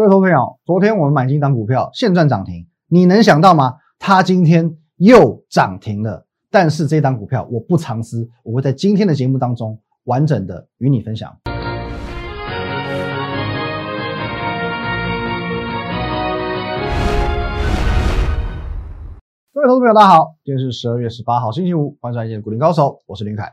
各位投朋友，昨天我们买进一档股票，现赚涨停，你能想到吗？它今天又涨停了。但是这档股票我不藏私，我会在今天的节目当中完整的与你分享。各位投资朋友，大家好，今天是十二月十八号，星期五，欢迎收看《股林高手》，我是林凯。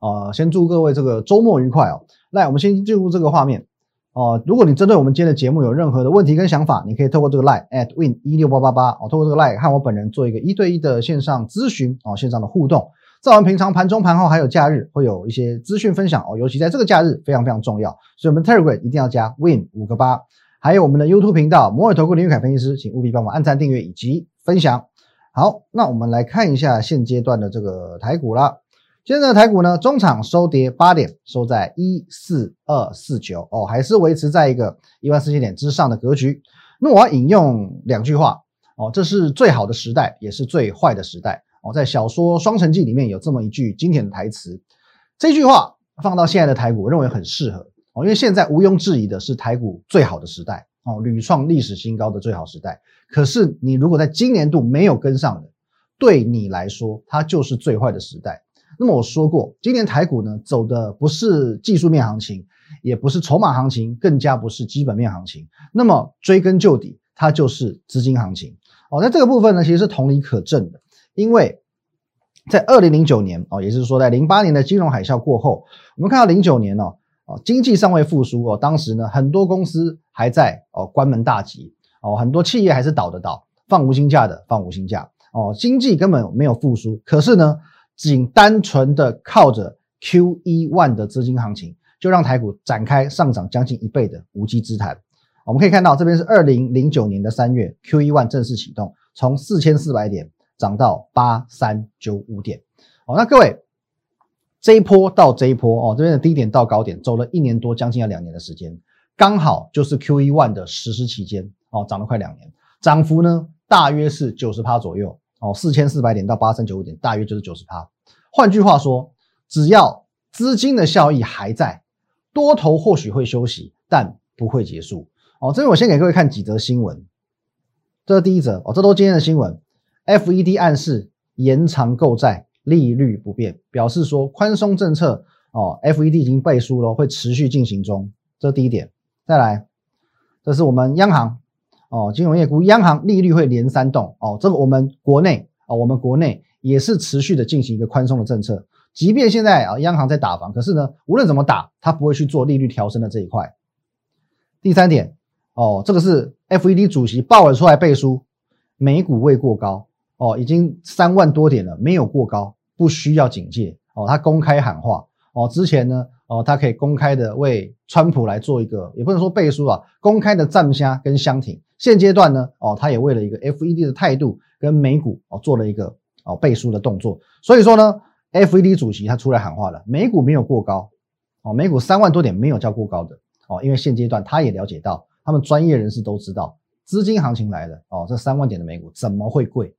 呃，先祝各位这个周末愉快哦。来，我们先进入这个画面。哦，如果你针对我们今天的节目有任何的问题跟想法，你可以透过这个 line at win 一六八八八哦，透过这个 line 和我本人做一个一对一的线上咨询哦，线上的互动。在我们平常盘中、盘后还有假日会有一些资讯分享哦，尤其在这个假日非常非常重要，所以我们 Telegram 一定要加 win 五个八，还有我们的 YouTube 频道摩尔投顾林玉凯分析师，请务必帮我按赞、订阅以及分享。好，那我们来看一下现阶段的这个台股啦。现在的台股呢，中场收跌八点，收在一四二四九哦，还是维持在一个一万四千点之上的格局。那我要引用两句话哦，这是最好的时代，也是最坏的时代哦。在小说《双城记》里面有这么一句经典的台词，这句话放到现在的台股，我认为很适合哦，因为现在毋庸置疑的是台股最好的时代哦，屡创历史新高的最好时代。可是你如果在今年度没有跟上的，对你来说，它就是最坏的时代。那么我说过，今年台股呢走的不是技术面行情，也不是筹码行情，更加不是基本面行情。那么追根究底，它就是资金行情。哦，那这个部分呢，其实是同理可证的，因为在二零零九年哦，也就是说在零八年的金融海啸过后，我们看到零九年哦，哦经济尚未复苏哦，当时呢很多公司还在哦关门大吉哦，很多企业还是倒的倒，放无薪假的放无薪假哦，经济根本没有复苏。可是呢。仅单纯的靠着 Q E one 的资金行情，就让台股展开上涨将近一倍的无稽之谈。我们可以看到，这边是二零零九年的三月，Q E one 正式启动，从四千四百点涨到八三九五点。哦，那各位，这一波到这一波哦，这边的低点到高点走了一年多，将近要两年的时间，刚好就是 Q E one 的实施期间哦，涨了快两年，涨幅呢大约是九十趴左右。哦，四千四百点到八三九五点，大约就是九十趴。换句话说，只要资金的效益还在，多头或许会休息，但不会结束。哦，这边我先给各位看几则新闻。这是第一则哦，这都今天的新闻。FED 暗示延长购债利率不变，表示说宽松政策哦，FED 已经背书了，会持续进行中。这是第一点。再来，这是我们央行。哦，金融业股央行利率会连三动哦，这个我们国内啊，我们国内也是持续的进行一个宽松的政策，即便现在啊央行在打房，可是呢，无论怎么打，它不会去做利率调升的这一块。第三点哦，这个是 FED 主席鲍尔出来背书，美股未过高哦，已经三万多点了，没有过高，不需要警戒哦，他公开喊话哦，之前呢。哦，他可以公开的为川普来做一个，也不能说背书啊，公开的站虾跟相挺。现阶段呢，哦，他也为了一个 FED 的态度跟美股哦做了一个哦背书的动作。所以说呢，FED 主席他出来喊话了，美股没有过高，哦，美股三万多点没有叫过高的哦，因为现阶段他也了解到，他们专业人士都知道，资金行情来了哦，这三万点的美股怎么会贵，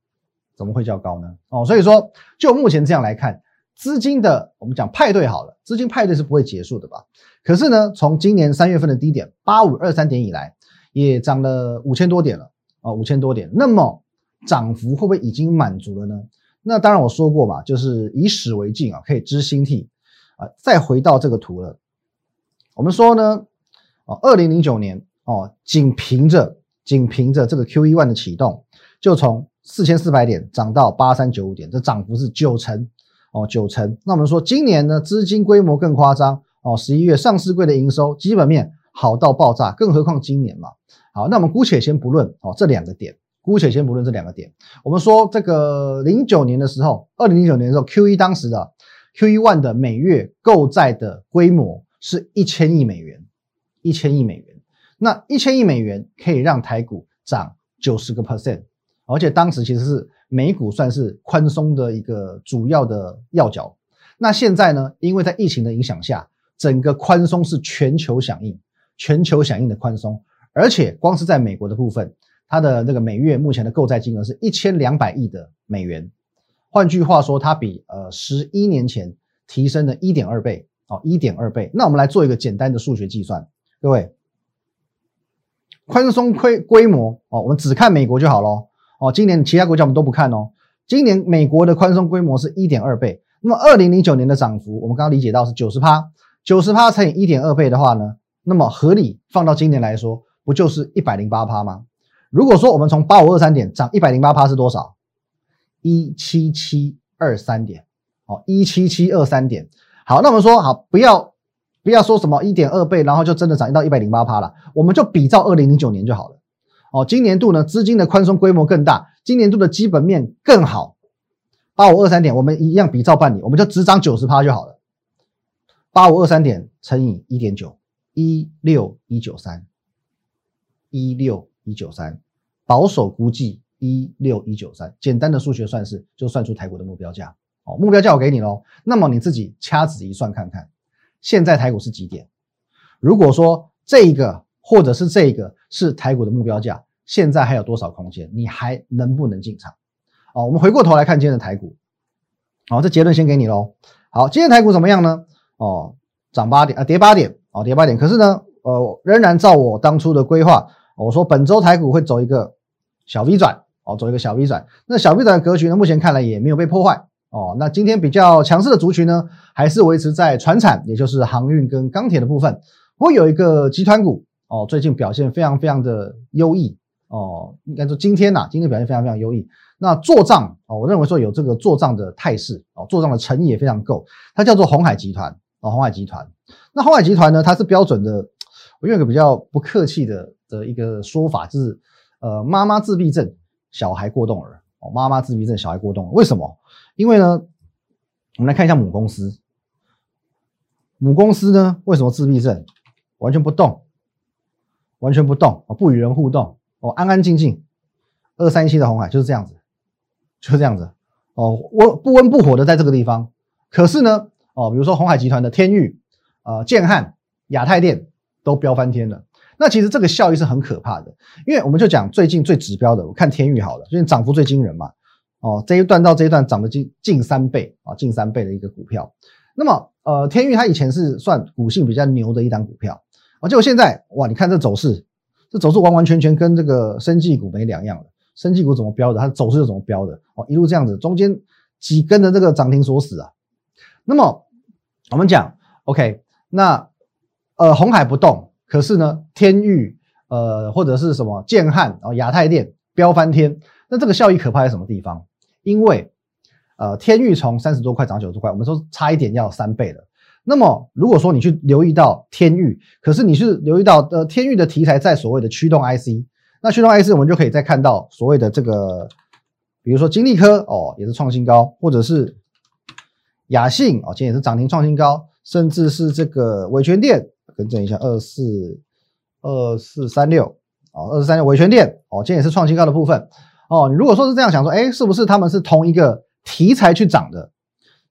怎么会叫高呢？哦，所以说就目前这样来看。资金的我们讲派对好了，资金派对是不会结束的吧？可是呢，从今年三月份的低点八五二三点以来，也涨了五千多点了啊，五千多点。那么涨幅会不会已经满足了呢？那当然我说过嘛，就是以史为镜啊，可以知兴替啊。再回到这个图了，我们说呢，哦，二零零九年哦，仅凭着仅凭着这个 Q E one 的启动，就从四千四百点涨到八三九五点，这涨幅是九成。哦，九成。那我们说今年呢，资金规模更夸张哦。十一月上市柜的营收基本面好到爆炸，更何况今年嘛。好，那我们姑且先不论哦这两个点，姑且先不论这两个点。我们说这个零九年的时候，二零零九年的时候，Q 一当时的 Q 一 one 的每月购债的规模是一千亿美元，一千亿美元。那一千亿美元可以让台股涨九十个 percent，而且当时其实是。美股算是宽松的一个主要的要角，那现在呢？因为在疫情的影响下，整个宽松是全球响应，全球响应的宽松，而且光是在美国的部分，它的那个每月目前的购债金额是一千两百亿的美元，换句话说，它比呃十一年前提升了一点二倍哦，一点二倍。那我们来做一个简单的数学计算，各位，宽松规规模哦，我们只看美国就好咯。哦，今年其他国家我们都不看哦。今年美国的宽松规模是一点二倍，那么二零零九年的涨幅，我们刚刚理解到是九十趴，九十趴乘以一点二倍的话呢，那么合理放到今年来说，不就是一百零八趴吗？如果说我们从八五二三点涨一百零八趴是多少？一七七二三点，哦，一七七二三点。好，那我们说好，不要不要说什么一点二倍，然后就真的涨到一百零八趴了，我们就比照二零零九年就好了。哦，今年度呢，资金的宽松规模更大，今年度的基本面更好。八五二三点，我们一样比照办理，我们就只涨九十趴就好了。八五二三点乘以一点九，一六一九三，一六一九三，保守估计一六一九三，简单的数学算式就算出台股的目标价。哦，目标价我给你喽，那么你自己掐指一算看看，现在台股是几点？如果说这一个。或者是这个是台股的目标价，现在还有多少空间？你还能不能进场？哦，我们回过头来看今天的台股，好，这结论先给你喽。好，今天台股怎么样呢？哦，涨八点啊，跌八点，哦，跌八点。可是呢，呃，仍然照我当初的规划，我说本周台股会走一个小 V 转，哦，走一个小 V 转。那小 V 转的格局呢，目前看来也没有被破坏，哦。那今天比较强势的族群呢，还是维持在船产，也就是航运跟钢铁的部分。会有一个集团股。哦，最近表现非常非常的优异哦，应该说今天呐，今天表现非常非常优异。那做账哦，我认为说有这个做账的态势哦，做账的诚意也非常够。它叫做红海集团哦，红海集团。那红海集团呢，它是标准的，我用一个比较不客气的的一个说法，就是呃，妈妈自闭症，小孩过动儿哦，妈妈自闭症，小孩过动。为什么？因为呢，我们来看一下母公司，母公司呢，为什么自闭症，完全不动？完全不动哦，不与人互动哦，安安静静。二三七的红海就是这样子，就是这样子哦，温不温不火的在这个地方。可是呢，哦，比如说红海集团的天域、呃建汉、亚太电都飙翻天了。那其实这个效益是很可怕的，因为我们就讲最近最指标的，我看天域好了，最近涨幅最惊人嘛。哦，这一段到这一段涨了近近三倍啊，近三倍的一个股票。那么呃，天域它以前是算股性比较牛的一档股票。啊，结果现在哇，你看这走势，这走势完完全全跟这个生技股没两样了。生技股怎么标的，它走势就怎么标的。哦，一路这样子，中间几根的这个涨停锁死啊。那么我们讲，OK，那呃红海不动，可是呢天域呃或者是什么建汉啊亚太电飙翻天，那这个效益可怕在什么地方？因为呃天域从三十多块涨九十块，我们说差一点要三倍了。那么，如果说你去留意到天域，可是你是留意到呃天域的题材在所谓的驱动 IC，那驱动 IC 我们就可以再看到所谓的这个，比如说金利科哦也是创新高，或者是雅信哦今天也是涨停创新高，甚至是这个伟权电，更正一下二四二四三六哦二四三六维权电哦今天也是创新高的部分哦，你如果说是这样想说，哎是不是他们是同一个题材去涨的？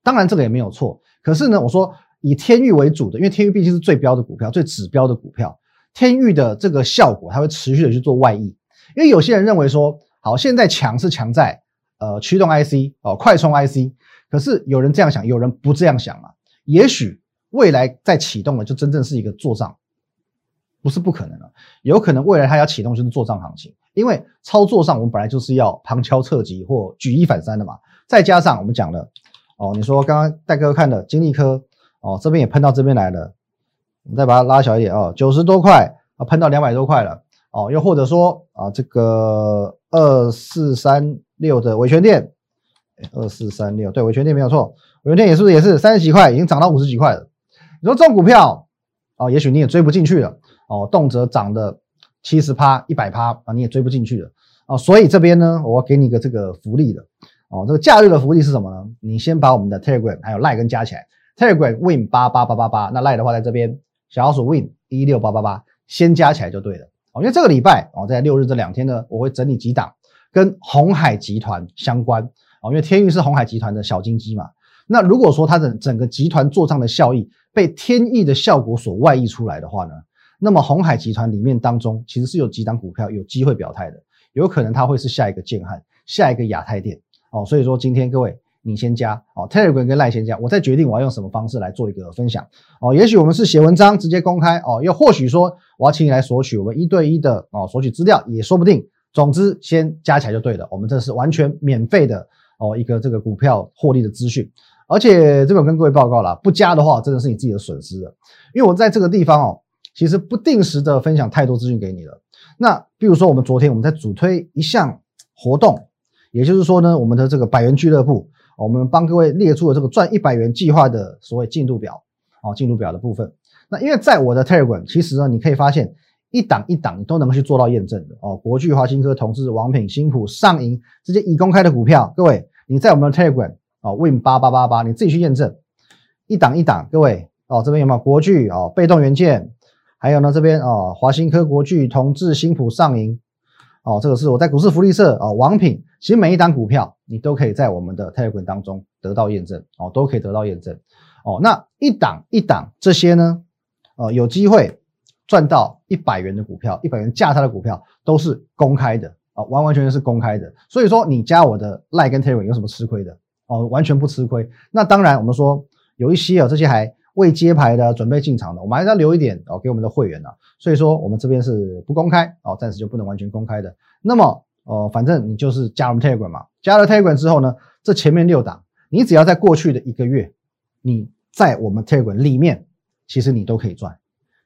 当然这个也没有错，可是呢我说。以天域为主的，因为天域毕竟是最标的股票、最指标的股票。天域的这个效果，它会持续的去做外溢。因为有些人认为说，好，现在强是强在呃驱动 IC 哦，快充 IC。可是有人这样想，有人不这样想啊。也许未来再启动了，就真正是一个做账，不是不可能了。有可能未来它要启动就是做账行情，因为操作上我们本来就是要旁敲侧击或举一反三的嘛。再加上我们讲了哦，你说刚刚戴哥看的金利科。哦，这边也喷到这边来了，我们再把它拉小一点哦，九十多块啊，喷到两百多块了哦，又或者说啊，这个二四三六的维权店，二四三六对维权店没有错，维权店也是不是也是三十几块，已经涨到五十几块了？你说这种股票哦，也许你也追不进去了哦，动辄涨的七十趴、一百趴啊，你也追不进去了哦，所以这边呢，我给你个这个福利的哦，这个假日的福利是什么呢？你先把我们的 Telegram 还有 Line 跟加起来。Telegram Win 八八八八八，那赖的话在这边，小老鼠 Win 一六八八八，先加起来就对了哦。因为这个礼拜哦，在六日这两天呢，我会整理几档跟红海集团相关哦，因为天域是红海集团的小金鸡嘛。那如果说它的整个集团做账的效益被天意的效果所外溢出来的话呢，那么红海集团里面当中其实是有几档股票有机会表态的，有可能它会是下一个建汉，下一个亚太电哦。所以说今天各位你先加哦，Telegram 跟赖先加，我再决定我要用什么方式来做一个分享哦。也许我们是写文章直接公开哦，又或许说我要请你来索取我们一对一的哦索取资料也说不定。总之先加起来就对了，我们这是完全免费的哦一个这个股票获利的资讯，而且这边跟各位报告了，不加的话真的是你自己的损失了，因为我在这个地方哦，其实不定时的分享太多资讯给你了。那比如说我们昨天我们在主推一项活动，也就是说呢，我们的这个百元俱乐部。我们帮各位列出了这个赚一百元计划的所谓进度表，哦，进度表的部分。那因为在我的 Telegram，其实呢，你可以发现一档一档都能去做到验证的哦。国巨、华新科、同志、王品、新普、上银这些已公开的股票，各位你在我们的 Telegram 哦，Win 八八八八，你自己去验证一档一档。各位哦，这边有没有国巨哦，被动元件，还有呢这边哦，华新科、国巨、同志、新普、上银。哦，这个是我在股市福利社啊，王品，其实每一档股票你都可以在我们的 Telegram 当中得到验证哦，都可以得到验证哦。那一档一档这些呢，呃，有机会赚到一百元的股票，一百元价差的股票都是公开的啊，完完全全是公开的。所以说你加我的 Line 跟 Telegram 有什么吃亏的哦？完全不吃亏。那当然，我们说有一些啊，这些还。未接牌的、准备进场的，我们还是要留一点哦，给我们的会员呢。所以说，我们这边是不公开哦，暂时就不能完全公开的。那么，呃，反正你就是加入 Telegram 嘛，加了 Telegram 之后呢，这前面六档，你只要在过去的一个月，你在我们 Telegram 里面，其实你都可以赚，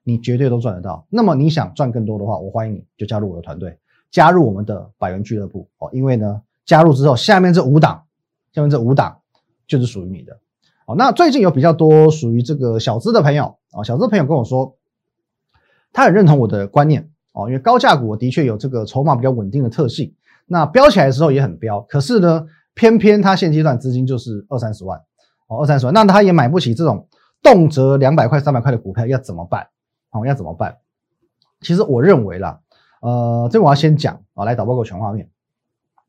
你绝对都赚得到。那么你想赚更多的话，我欢迎你就加入我的团队，加入我们的百元俱乐部哦。因为呢，加入之后，下面这五档，下面这五档就是属于你的。哦，那最近有比较多属于这个小资的朋友啊，小资朋友跟我说，他很认同我的观念哦，因为高价股的确有这个筹码比较稳定的特性，那飙起来的时候也很飙，可是呢，偏偏他现阶段资金就是二三十万哦，二三十万，那他也买不起这种动辄两百块、三百块的股票，要怎么办？哦，要怎么办？其实我认为啦，呃，这我要先讲啊，来导报个全画面，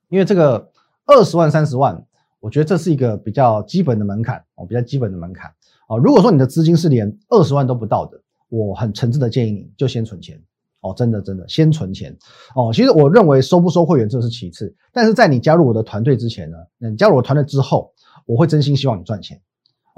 因为这个二十万、三十万。我觉得这是一个比较基本的门槛哦，比较基本的门槛哦。如果说你的资金是连二十万都不到的，我很诚挚的建议你就先存钱哦，真的真的先存钱哦。其实我认为收不收会员这是其次，但是在你加入我的团队之前呢，你加入我团队之后，我会真心希望你赚钱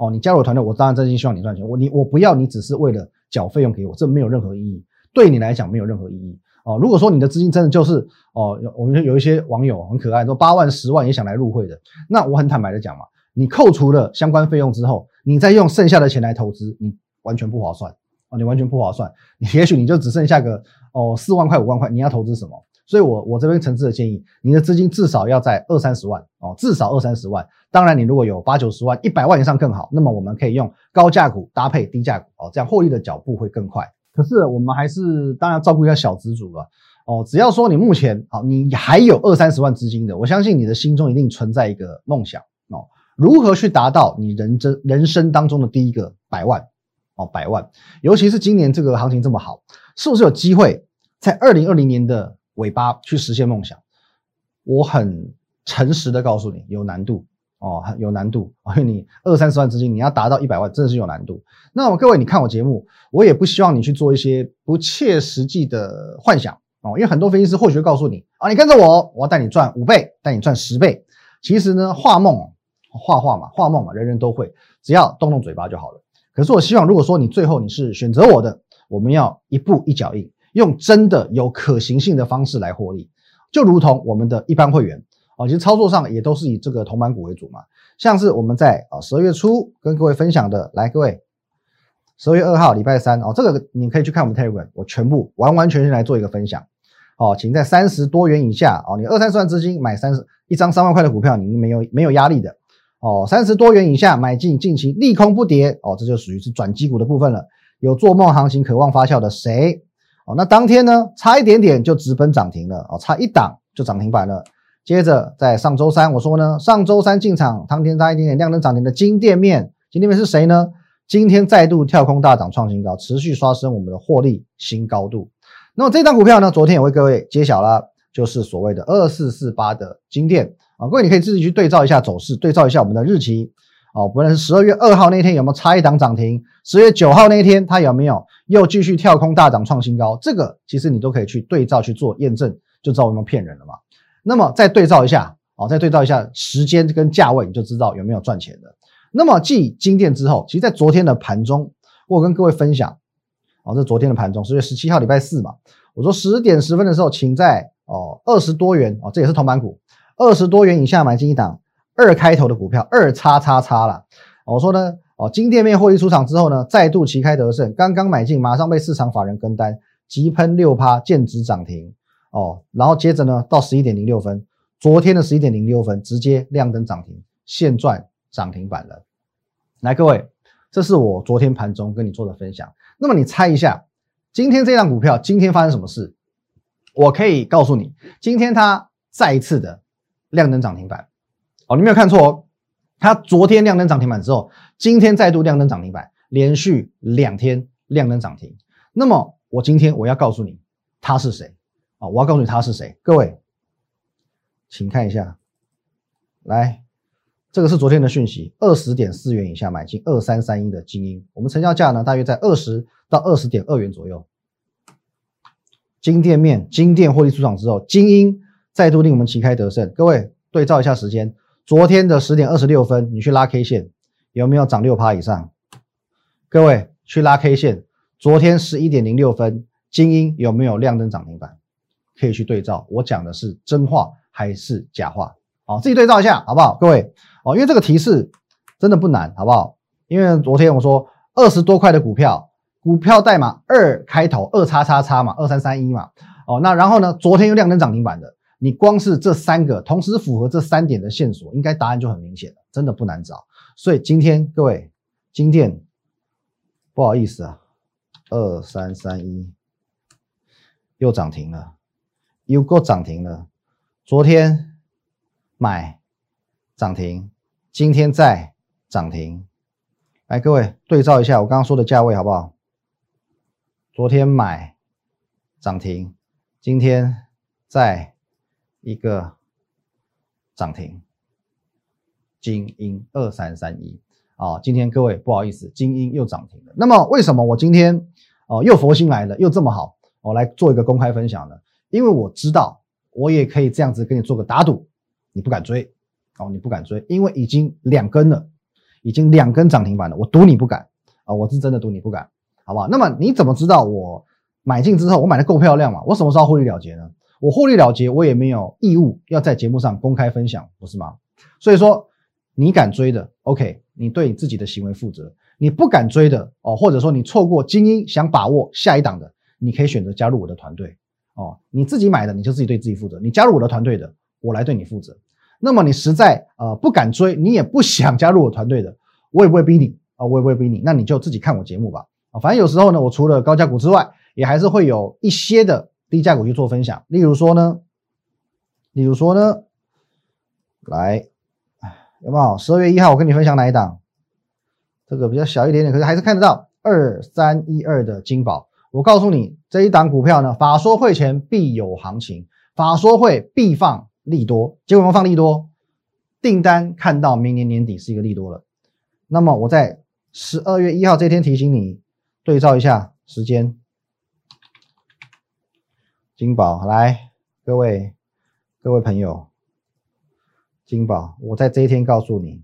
哦。你加入我团队，我当然真心希望你赚钱。我你我不要你只是为了缴费用给我，这没有任何意义，对你来讲没有任何意义。哦，如果说你的资金真的就是哦，我们有一些网友很可爱，说八万、十万也想来入会的，那我很坦白的讲嘛，你扣除了相关费用之后，你再用剩下的钱来投资，你完全不划算哦，你完全不划算，你也许你就只剩下个哦四万块、五万块，你要投资什么？所以我我这边诚挚的建议，你的资金至少要在二三十万哦，至少二三十万。当然，你如果有八九十万、一百万以上更好，那么我们可以用高价股搭配低价股哦，这样获利的脚步会更快。可是我们还是当然照顾一下小资主了哦。只要说你目前好，你还有二三十万资金的，我相信你的心中一定存在一个梦想哦。如何去达到你人真人生当中的第一个百万哦？百万，尤其是今年这个行情这么好，是不是有机会在二零二零年的尾巴去实现梦想？我很诚实的告诉你，有难度。哦，有难度因为你二三十万资金，你要达到一百万，真的是有难度。那么各位，你看我节目，我也不希望你去做一些不切实际的幻想哦，因为很多分析师或许会告诉你啊，你跟着我，我要带你赚五倍，带你赚十倍。其实呢，画梦，画画嘛，画梦嘛，人人都会，只要动动嘴巴就好了。可是我希望，如果说你最后你是选择我的，我们要一步一脚印，用真的有可行性的方式来获利，就如同我们的一般会员。哦，其实操作上也都是以这个铜板股为主嘛，像是我们在啊十二月初跟各位分享的，来各位，十二月二号礼拜三哦，这个你可以去看我们 Telegram，我全部完完全全来做一个分享。哦，请在三十多元以下哦，你二三十万资金买三十一张三万块的股票，你没有没有压力的哦，三十多元以下买进进行利空不跌哦，这就属于是转机股的部分了。有做梦行情渴望发酵的谁？哦，那当天呢差一点点就直奔涨停了哦，差一档就涨停板了。接着在上周三，我说呢，上周三进场，当天差一点点亮灯涨停的金店面，金店面是谁呢？今天再度跳空大涨创新高，持续刷新我们的获利新高度。那么这张股票呢，昨天也为各位揭晓了，就是所谓的二四四八的金店啊，各位你可以自己去对照一下走势，对照一下我们的日期哦，不论是十二月二号那天有没有差一档涨停，十月九号那天它有没有又继续跳空大涨创新高，这个其实你都可以去对照去做验证，就知道有没有骗人了嘛。那么再对照一下哦，再对照一下时间跟价位，你就知道有没有赚钱的。那么继金店之后，其实在昨天的盘中，我跟各位分享，哦，这昨天的盘中，十月十七号礼拜四嘛，我说十点十分的时候，请在哦二十多元哦，这也是同板股，二十多元以下买进一档二开头的股票，二叉叉叉啦。我说呢，哦，金店面获利出场之后呢，再度旗开得胜，刚刚买进，马上被市场法人跟单，急喷六趴，见指涨停哦，然后接着呢，到十一点零六分，昨天的十一点零六分直接亮灯涨停，现赚涨停板了。来，各位，这是我昨天盘中跟你做的分享。那么你猜一下，今天这档股票今天发生什么事？我可以告诉你，今天它再一次的亮灯涨停板。哦，你没有看错哦，它昨天亮灯涨停板之后，今天再度亮灯涨停板，连续两天亮灯涨停。那么我今天我要告诉你，他是谁啊？我要告诉你他是谁。各位，请看一下，来。这个是昨天的讯息，二十点四元以下买进二三三一的精英，我们成交价呢大约在二十到二十点二元左右。金店面，金店获利出场之后，精英再度令我们旗开得胜。各位对照一下时间，昨天的十点二十六分，你去拉 K 线有没有涨六趴以上？各位去拉 K 线，昨天十一点零六分，精英有没有亮灯涨停板？可以去对照，我讲的是真话还是假话？好，自己对照一下好不好？各位。哦，因为这个提示真的不难，好不好？因为昨天我说二十多块的股票，股票代码二开头，二叉叉叉嘛，二三三一嘛。哦，那然后呢？昨天又亮灯涨停板的，你光是这三个同时符合这三点的线索，应该答案就很明显了，真的不难找。所以今天各位，今天不好意思啊，二三三一又涨停了，又够涨停了。昨天买。涨停，今天再涨停，来各位对照一下我刚刚说的价位好不好？昨天买涨停，今天再一个涨停，精英二三三一啊，今天各位不好意思，精英又涨停了。那么为什么我今天哦又佛心来了，又这么好，我来做一个公开分享呢？因为我知道我也可以这样子跟你做个打赌，你不敢追。哦，你不敢追，因为已经两根了，已经两根涨停板了，我赌你不敢啊！我是真的赌你不敢，好不好？那么你怎么知道我买进之后我买的够漂亮嘛？我什么时候获利了结呢？我获利了结，我也没有义务要在节目上公开分享，不是吗？所以说你敢追的，OK，你对你自己的行为负责；你不敢追的哦，或者说你错过精英想把握下一档的，你可以选择加入我的团队哦。你自己买的，你就自己对自己负责；你加入我的团队的，我来对你负责。那么你实在呃不敢追，你也不想加入我团队的，我也不会逼你啊，我也不会逼你，那你就自己看我节目吧啊，反正有时候呢，我除了高价股之外，也还是会有一些的低价股去做分享。例如说呢，例如说呢，来，有没有？十二月一号我跟你分享哪一档？这个比较小一点点，可是还是看得到二三一二的金宝。我告诉你，这一档股票呢，法说会前必有行情，法说会必放。利多，结果我们放利多，订单看到明年年底是一个利多了。那么我在十二月一号这天提醒你，对照一下时间。金宝来，各位各位朋友，金宝，我在这一天告诉你，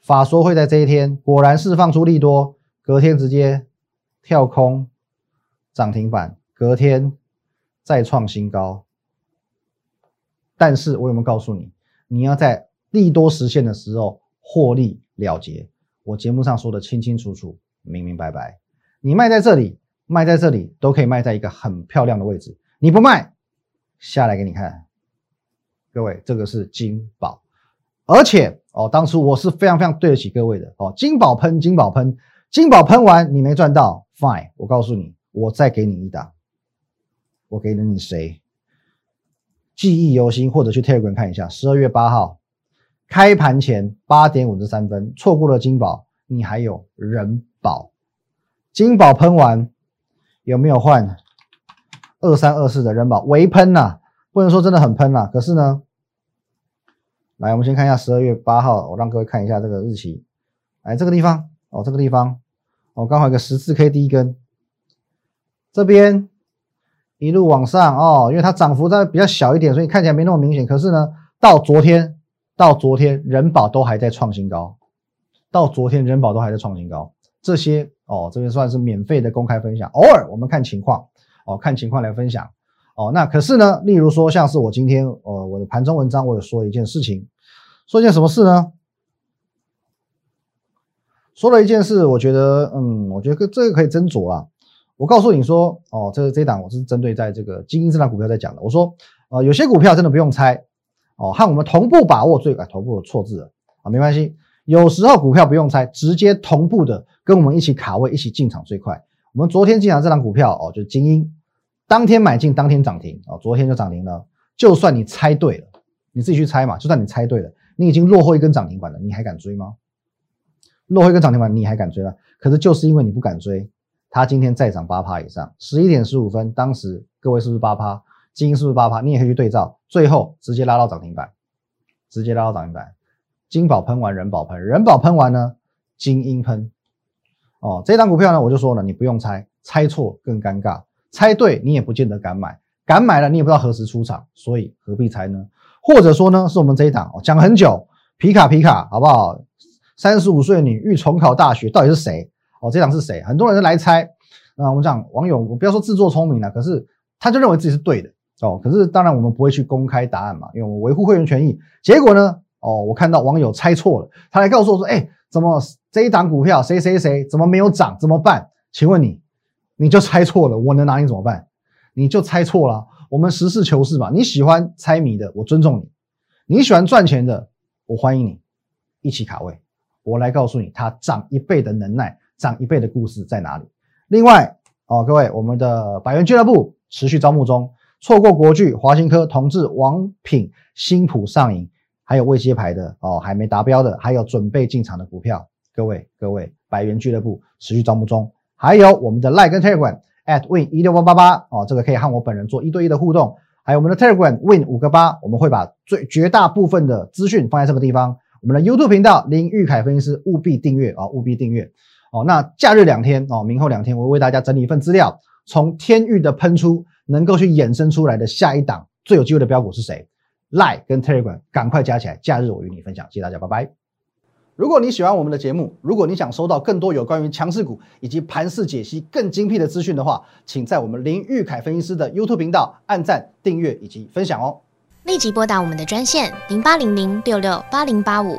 法说会在这一天果然释放出利多，隔天直接跳空涨停板，隔天再创新高。但是我有没有告诉你，你要在利多实现的时候获利了结？我节目上说的清清楚楚、明明白白。你卖在这里，卖在这里，都可以卖在一个很漂亮的位置。你不卖，下来给你看。各位，这个是金宝，而且哦，当初我是非常非常对得起各位的哦。金宝喷，金宝喷，金宝喷完你没赚到，fine。我告诉你，我再给你一档，我给了你谁？记忆犹新，或者去 Telegram 看一下，十二月八号开盘前八点五十三分，错过了金宝，你还有人保，金宝喷完有没有换二三二四的人保？微喷呐，不能说真的很喷呐，可是呢，来我们先看一下十二月八号，我让各位看一下这个日期，来这个地方哦，这个地方哦，刚好一个十字 K 第一根，这边。一路往上哦，因为它涨幅在比较小一点，所以看起来没那么明显。可是呢，到昨天，到昨天人保都还在创新高，到昨天人保都还在创新高。这些哦，这边算是免费的公开分享，偶尔我们看情况哦，看情况来分享哦。那可是呢，例如说像是我今天呃我的盘中文章，我有说一件事情，说一件什么事呢？说了一件事，我觉得嗯，我觉得这个可以斟酌啊。我告诉你说哦，这这一档我是针对在这个精英这档股票在讲的。我说呃，有些股票真的不用猜哦，和我们同步把握最啊，同步的错字了啊，没关系。有时候股票不用猜，直接同步的跟我们一起卡位，一起进场最快。我们昨天进场这档股票哦，就是精英，当天买进，当天涨停哦，昨天就涨停了。就算你猜对了，你自己去猜嘛。就算你猜对了，你已经落后一根涨停板了，你还敢追吗？落后一根涨停板，你还敢追吗？可是就是因为你不敢追，它今天再涨八趴以上，十一点十五分，当时各位是不是八趴？精英是不是八趴？你也可以去对照，最后直接拉到涨停板，直接拉到涨停板。金宝喷完，人保喷，人保喷完呢，精英喷。哦，这张股票呢，我就说了，你不用猜，猜错更尴尬，猜对你也不见得敢买，敢买了你也不知道何时出场，所以何必猜呢？或者说呢，是我们这一档讲很久，皮卡皮卡，好不好？三十五岁女欲重考大学，到底是谁？哦，这档是谁？很多人都来猜。那我们讲网友，我不要说自作聪明了，可是他就认为自己是对的哦。可是当然我们不会去公开答案嘛，因为我们维护会员权益。结果呢？哦，我看到网友猜错了，他来告诉我说：“哎，怎么这一档股票谁谁谁怎么没有涨？怎么办？请问你，你就猜错了，我能拿你怎么办？你就猜错了。我们实事求是吧，你喜欢猜谜的，我尊重你；你喜欢赚钱的，我欢迎你一起卡位。我来告诉你，它涨一倍的能耐，涨一倍的故事在哪里？另外，哦，各位，我们的百元俱乐部持续招募中，错过国巨、华新科、同志、王品、新普上影。”还有未接牌的哦，还没达标的，还有准备进场的股票，各位各位，百元俱乐部持续招募中，还有我们的 Line 跟 Telegram at win 一六八八八哦，这个可以和我本人做一对一的互动，还有我们的 Telegram win 五个八，我们会把最绝大部分的资讯放在这个地方，我们的 YouTube 频道林玉凯分析师务必订阅啊，务必订阅哦。那假日两天哦，明后两天我会为大家整理一份资料，从天域的喷出能够去衍生出来的下一档最有机会的标股是谁？Lie 跟 Telegram 赶快加起来，假日我与你分享，谢谢大家，拜拜。如果你喜欢我们的节目，如果你想收到更多有关于强势股以及盘势解析更精辟的资讯的话，请在我们林玉凯分析师的 YouTube 频道按赞、订阅以及分享哦。立即拨打我们的专线零八零零六六八零八五